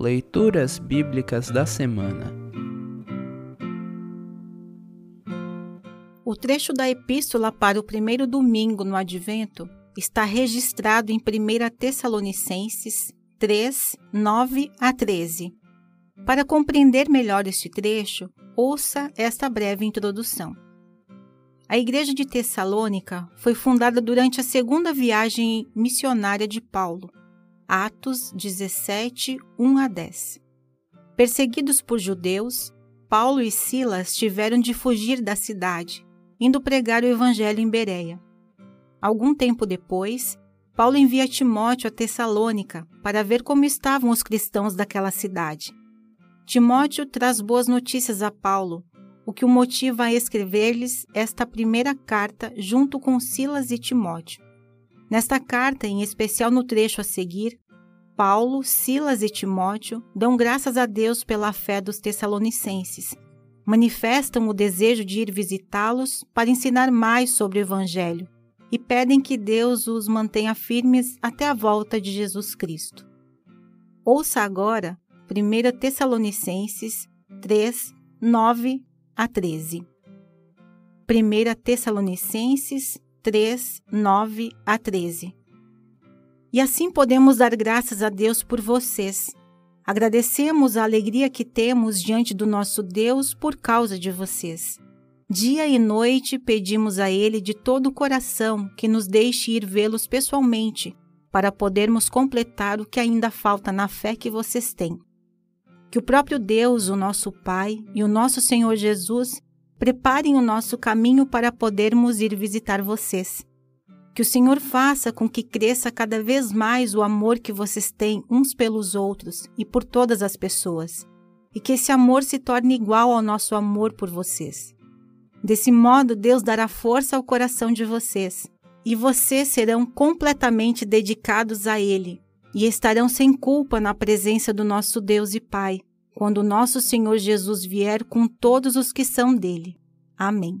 Leituras Bíblicas da Semana O trecho da Epístola para o primeiro domingo no Advento está registrado em 1 Tessalonicenses 3, 9 a 13. Para compreender melhor este trecho, ouça esta breve introdução. A igreja de Tessalônica foi fundada durante a segunda viagem missionária de Paulo, Atos 17, 1 a 10. Perseguidos por judeus, Paulo e Silas tiveram de fugir da cidade, indo pregar o evangelho em Bereia. Algum tempo depois, Paulo envia Timóteo a Tessalônica para ver como estavam os cristãos daquela cidade. Timóteo traz boas notícias a Paulo, o que o motiva a escrever-lhes esta primeira carta junto com Silas e Timóteo. Nesta carta, em especial no trecho a seguir, Paulo, Silas e Timóteo dão graças a Deus pela fé dos Tessalonicenses. Manifestam o desejo de ir visitá-los para ensinar mais sobre o Evangelho e pedem que Deus os mantenha firmes até a volta de Jesus Cristo. Ouça agora 1 Tessalonicenses 3, 9 a 13. 1 Tessalonicenses 3, 9 a 13. E assim podemos dar graças a Deus por vocês. Agradecemos a alegria que temos diante do nosso Deus por causa de vocês. Dia e noite pedimos a Ele de todo o coração que nos deixe ir vê-los pessoalmente, para podermos completar o que ainda falta na fé que vocês têm. Que o próprio Deus, o nosso Pai e o nosso Senhor Jesus preparem o nosso caminho para podermos ir visitar vocês. Que o Senhor faça com que cresça cada vez mais o amor que vocês têm uns pelos outros e por todas as pessoas, e que esse amor se torne igual ao nosso amor por vocês. Desse modo, Deus dará força ao coração de vocês, e vocês serão completamente dedicados a Ele e estarão sem culpa na presença do nosso Deus e Pai quando nosso Senhor Jesus vier com todos os que são dele. Amém.